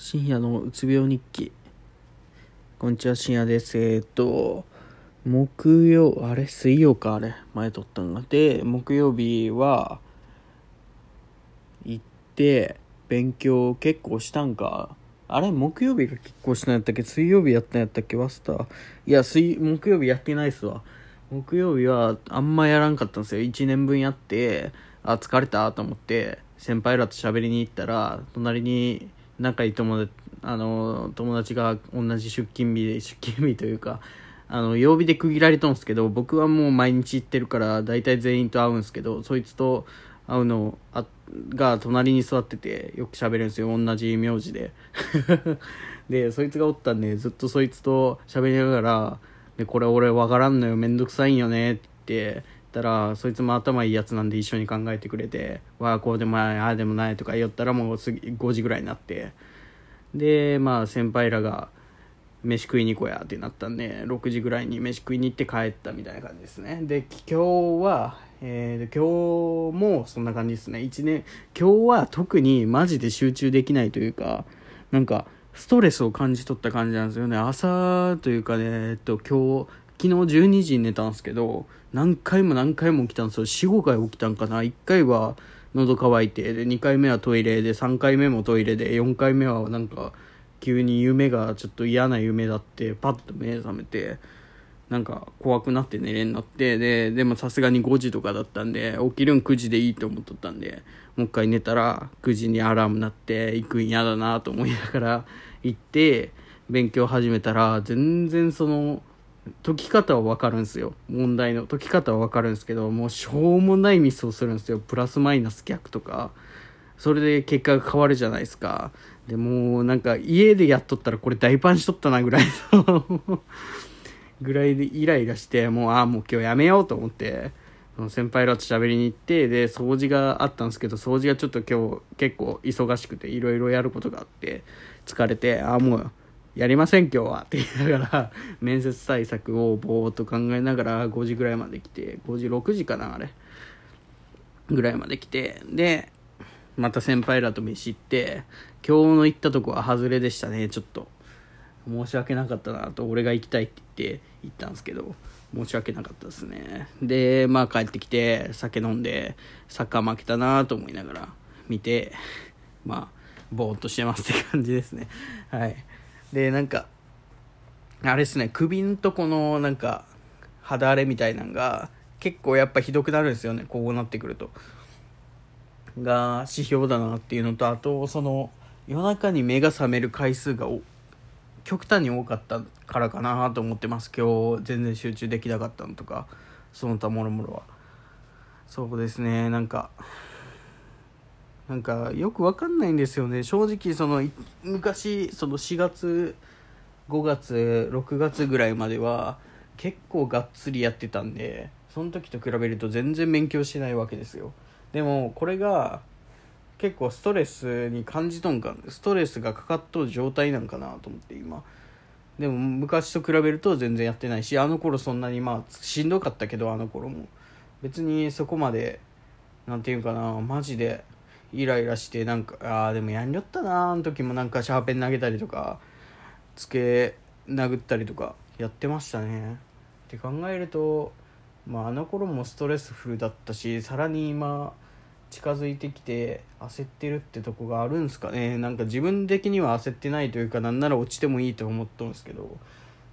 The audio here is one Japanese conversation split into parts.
深夜のうつ病日記。こんにちは深夜です。えーと木曜あれ水曜かあれ。前撮ったのが。で木曜日は行って勉強結構したんか。あれ木曜日が結構したんやったっけ？水曜日やったんやったっけ？ワスターいや水木曜日やってないっすわ。木曜日はあんまやらんかったんですよ。1年分やってあ疲れたと思って先輩らと喋りに行ったら隣に仲いい友達あの友達が同じ出勤日で出勤日というかあの曜日で区切られとんですけど僕はもう毎日行ってるから大体全員と会うんすけどそいつと会うのあが隣に座っててよく喋るんですよ。同じ名字で。でそいつがおったんでずっとそいつと喋りながらでこれ俺わからんのよ。めんどくさいんよねってったらそいつも頭いいやつなんで一緒に考えてくれてわあこうでもないああでもないとか言ったらもう次5時ぐらいになって。でまあ先輩らが飯食いに行こうやってなったんで6時ぐらいに飯食いに行って帰ったみたいな感じですね。で今日は、えー、今日もそんな感じですね。1年今日は特にマジで集中できないというかなんかストレスを感じ取った感じなんですよね。朝というかねえっと今日昨日12時に寝たんですけど何回も何回も起きたんですよ。45回起きたんかな。1回は喉乾いてで2回目はトイレで3回目もトイレで4回目はなんか急に夢がちょっと嫌な夢だってパッと目覚めてなんか怖くなって寝れんなってででもさすがに5時とかだったんで起きるん9時でいいと思っとったんでもう一回寝たら9時にアラーム鳴って行くん嫌だなと思いながら行って勉強始めたら全然その解き方は分かるんすよ。問題の解き方は分かるんですけどもうしょうもないミスをするんですよ。プラスマイナス逆とか。それで結果が変わるじゃないですか。でもうなんか家でやっとったらこれ大パンしとったなぐらいの。ぐらいでイライラしてもうああもう今日やめようと思って。その先輩らと喋りに行ってで掃除があったんですけど掃除がちょっと今日結構忙しくていろいろやることがあって疲れてああもうやりません今日は。って言いながら 面接対策をぼーっと考えながら5時ぐらいまで来て5時6時かなあれ。ぐらいまで来てでまた先輩らと飯行って今日の行ったとこは外れでしたねちょっと。申し訳なかったなと俺が行きたいって言って行ったんですけど申し訳なかったですね。でまあ帰ってきて酒飲んでサッカー負けたなと思いながら見てまあぼーっとしてますって感じですね。はい。でなんかあれですね首んとこのなんか肌荒れみたいなんが結構やっぱひどくなるんですよねこうなってくると。が指標だなっていうのとあとその夜中に目が覚める回数が極端に多かったからかなと思ってます。今日全然集中できなかったのとかその他もろもろは。そうですねなんかなんかよくわかんないんですよね。正直その昔その4月5月6月ぐらいまでは結構がっつりやってたんでその時と比べると全然勉強してないわけですよ。でもこれが結構ストレスに感じとんかストレスがかかっとる状態なんかなと思って今。でも昔と比べると全然やってないしあの頃そんなにまあしんどかったけどあの頃も。別にそこまで何て言うかなマジでイライラしてなんかああでもやんりょったなあの時も。なんかシャーペン投げたりとかつけ殴ったりとかやってましたね。って考えるとまああの頃もストレスフルだったしさらに今近づいてきて焦ってるってとこがあるんすかね。なんか自分的には焦ってないというかなんなら落ちてもいいと思っとんですけど。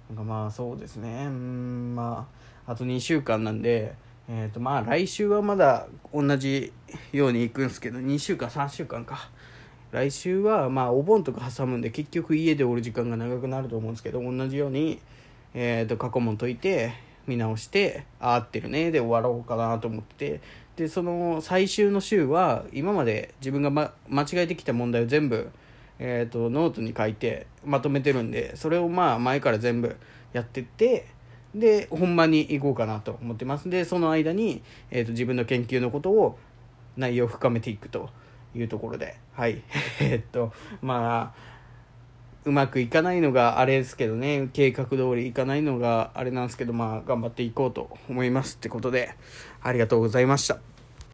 なんかまあそうですね。うんまああと2週間なんでえーとまあ来週はまだ同じように行くんですけど2週間3週間か。来週はまあお盆とか挟むんで結局家でおる時間が長くなると思うんですけど同じように、えー、と過去問解いて見直してあ合ってるねで終わろうかなと思ってでその最終の週は今まで自分が、ま、間違えてきた問題を全部、えーと、ノートに書いてまとめてるんでそれをまあ前から全部やってってで本番に行こうかなと思ってます。でその間に、えーと、自分の研究のことを内容を深めていくと。いうところで。はい。えっとまあうまくいかないのがあれですけどね。計画通りいかないのがあれなんですけどまあ頑張っていこうと思いますってことで。ありがとうございました。